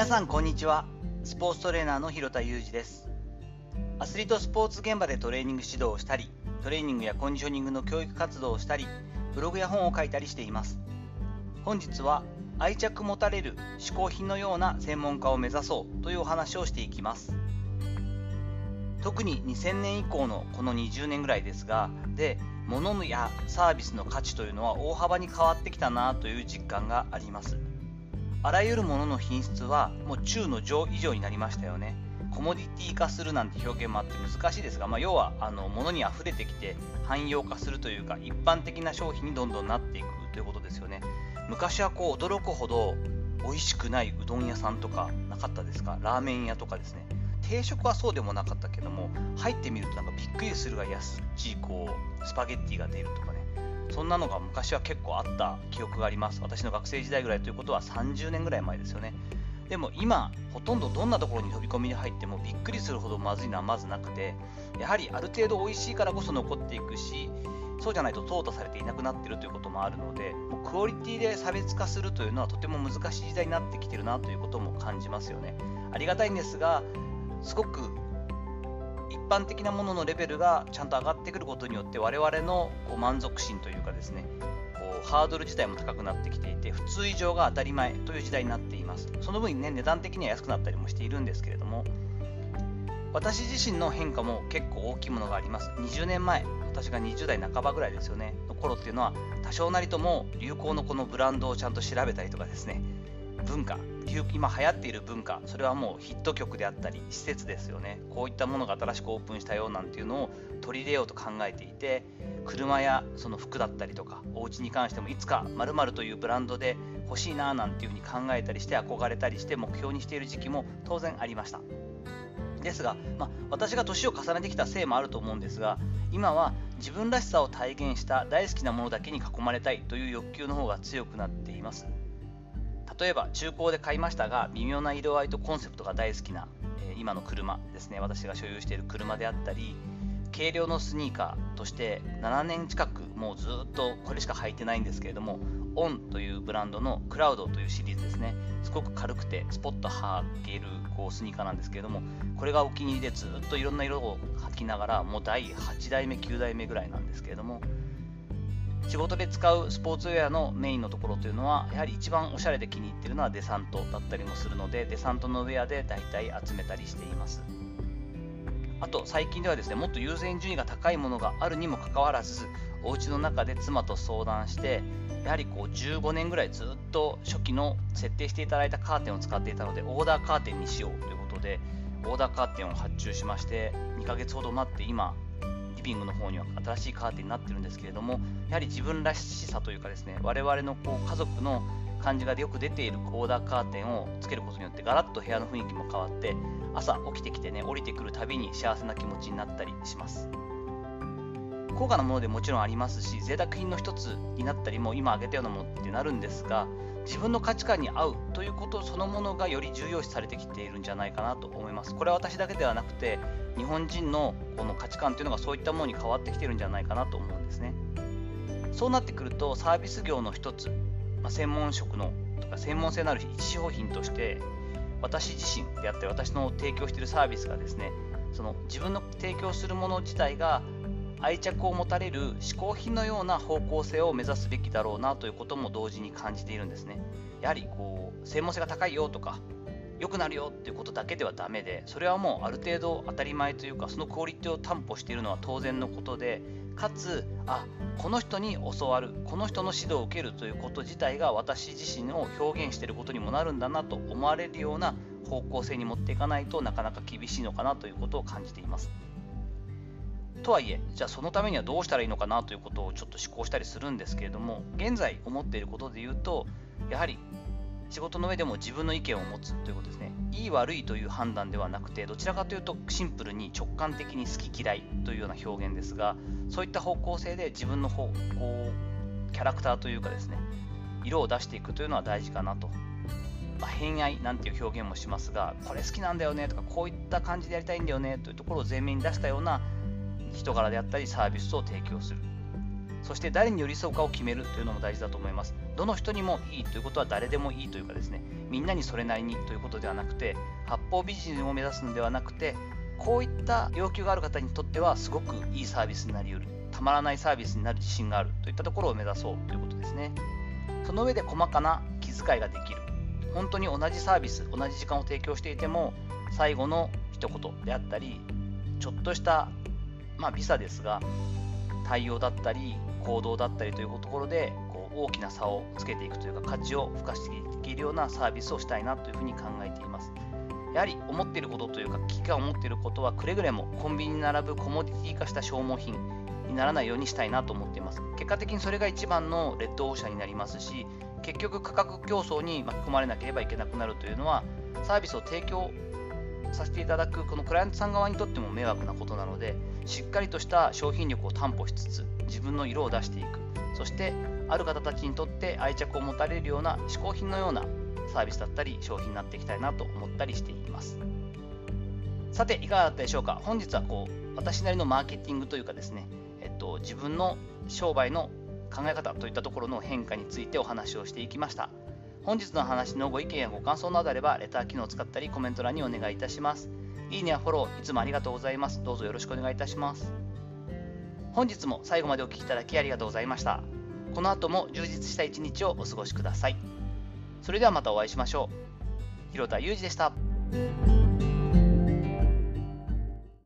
皆さんこんにちは。スポーツトレーナーの広田裕二です。アスリートスポーツ現場でトレーニング指導をしたりトレーニングやコンディショニングの教育活動をしたりブログや本を書いたりしています。本日は愛着持たれる嗜好品のような専門家を目指そうというお話をしていきます。特に2000年以降のこの20年ぐらいですがで物やサービスの価値というのは大幅に変わってきたなという実感があります。あらゆるものの品質はもう中の上以上になりましたよね。コモディティ化するなんて表現もあって難しいですが、まあ、要はあの物に溢れてきて汎用化するというか一般的な商品にどんどんなっていくということですよね。昔はこう驚くほど美味しくないうどん屋さんとかなかったですか？ラーメン屋とかですね。定食はそうでもなかったけども入ってみるとなんかびっくりするが安いこうスパゲッティが出るとかね。そんなのが昔は結構あった記憶があります。私の学生時代ぐらいということは30年ぐらい前ですよね。でも今ほとんどどんなところに飛び込みに入ってもびっくりするほどまずいのはまずなくてやはりある程度美味しいからこそ残っていくしそうじゃないと淘汰されていなくなっているということもあるのでもうクオリティで差別化するというのはとても難しい時代になってきてるなということも感じますよね。ありがたいんですがすごく般的なもののレベルがちゃんと上がってくることによって我々のこう満足心というかですねこうハードル自体も高くなってきていて普通以上が当たり前という時代になっています。その分ね値段的には安くなったりもしているんですけれども私自身の変化も結構大きいものがあります。20年前私が20代半ばぐらいですよねの頃っていうのは多少なりとも流行のこのブランドをちゃんと調べたりとかですね文化今流行っている文化それはもうヒット曲であったり施設ですよね。こういったものが新しくオープンしたよなんていうのを取り入れようと考えていて車やその服だったりとかお家に関してもいつか〇〇というブランドで欲しいななんていうふうに考えたりして憧れたりして目標にしている時期も当然ありました。ですが、まあ、私が年を重ねてきたせいもあると思うんですが今は自分らしさを体現した大好きなものだけに囲まれたいという欲求の方が強くなっています。例えば中古で買いましたが微妙な色合いとコンセプトが大好きな、え、今の車ですね。私が所有している車であったり軽量のスニーカーとして7年近くもうずっとこれしか履いてないんですけれどもオンというブランドのクラウドというシリーズですね。すごく軽くてスポッと履けるこうスニーカーなんですけれどもこれがお気に入りでずっといろんな色を履きながらもう第8代目9代目ぐらいなんですけれども仕事で使うスポーツウェアのメインのところというのはやはり一番おしゃれで気に入っているのはデサントだったりもするのでデサントのウェアで大体集めたりしています。あと最近ではですねもっと優先順位が高いものがあるにもかかわらずお家の中で妻と相談してやはりこう15年ぐらいずっと初期の設定していただいたカーテンを使っていたのでオーダーカーテンにしようということでオーダーカーテンを発注しまして2ヶ月ほど待って今リビングの方には新しいカーテンになってるんですけれどもやはり自分らしさというかですね我々のこう家族の感じがよく出ているオーダーカーテンをつけることによってガラッと部屋の雰囲気も変わって朝起きてきてね降りてくるたびに幸せな気持ちになったりします。高価なものでもちろんありますし贅沢品の一つになったりも今挙げたようなものってなるんですが自分の価値観に合うということそのものがより重要視されてきているんじゃないかなと思います。これは私だけではなくて日本人のこの価値観というのがそういったものに変わってきてるんじゃないかなと思うんですね。そうなってくるとサービス業の一つ、まあ、専門職のとか専門性のある一商品として私自身であったり私の提供しているサービスがですねその自分の提供するもの自体が愛着を持たれる嗜好品のような方向性を目指すべきだろうなということも同時に感じているんですね。やはりこう専門性が高いよとか良くなるよっていうことだけではダメでそれはもうある程度当たり前というかそのクオリティを担保しているのは当然のことでかつあこの人に教わるこの人の指導を受けるということ自体が私自身を表現していることにもなるんだなと思われるような方向性に持っていかないとなかなか厳しいのかなということを感じています。とはいえ、じゃあそのためにはどうしたらいいのかなということをちょっと思考したりするんですけれども、現在思っていることで言うと、やはり仕事の上でも自分の意見を持つということですね。いい悪いという判断ではなくて、どちらかというとシンプルに直感的に好き嫌いというような表現ですが、そういった方向性で自分の方こうキャラクターというかですね、色を出していくというのは大事かなと。まあ、偏愛なんていう表現もしますが、これ好きなんだよねとか、こういった感じでやりたいんだよねというところを前面に出したような人柄であったりサービスを提供する。そして誰に寄り添うかを決めるというのも大事だと思います。どの人にもいいということは誰でもいいというかですねみんなにそれなりにということではなくて八方美人を目指すのではなくてこういった要求がある方にとってはすごくいいサービスになりうる。たまらないサービスになる自信があるといったところを目指そうということですね。その上で細かな気遣いができる。本当に同じサービス同じ時間を提供していても最後の一言であったりちょっとしたまあ、ビザですが対応だったり行動だったりというところでこう大きな差をつけていくというか価値を付加していけるようなサービスをしたいなというふうに考えています。やはり思っていることというか危機感を持っていることはくれぐれもコンビニに並ぶコモディティ化した消耗品にならないようにしたいなと思っています。結果的にそれが一番のレッドオーシャンになりますし結局価格競争に巻き込まれなければいけなくなるというのはサービスを提供させていただくこのクライアントさん側にとっても迷惑なことなのでしっかりとした商品力を担保しつつ自分の色を出していく。そしてある方たちにとって愛着を持たれるような嗜好品のようなサービスだったり商品になっていきたいなと思ったりしています。さていかがだったでしょうか？本日はこう私なりのマーケティングというかですね、えっと、自分の商売の考え方といったところの変化についてお話をしていきました。本日の話のご意見やご感想などあればレター機能を使ったりコメント欄にお願いいたします。いいねやフォローいつもありがとうございます。どうぞよろしくお願いいたします。本日も最後までお聴きいただきありがとうございました。この後も充実した一日をお過ごしください。それではまたお会いしましょう。広田裕二でした。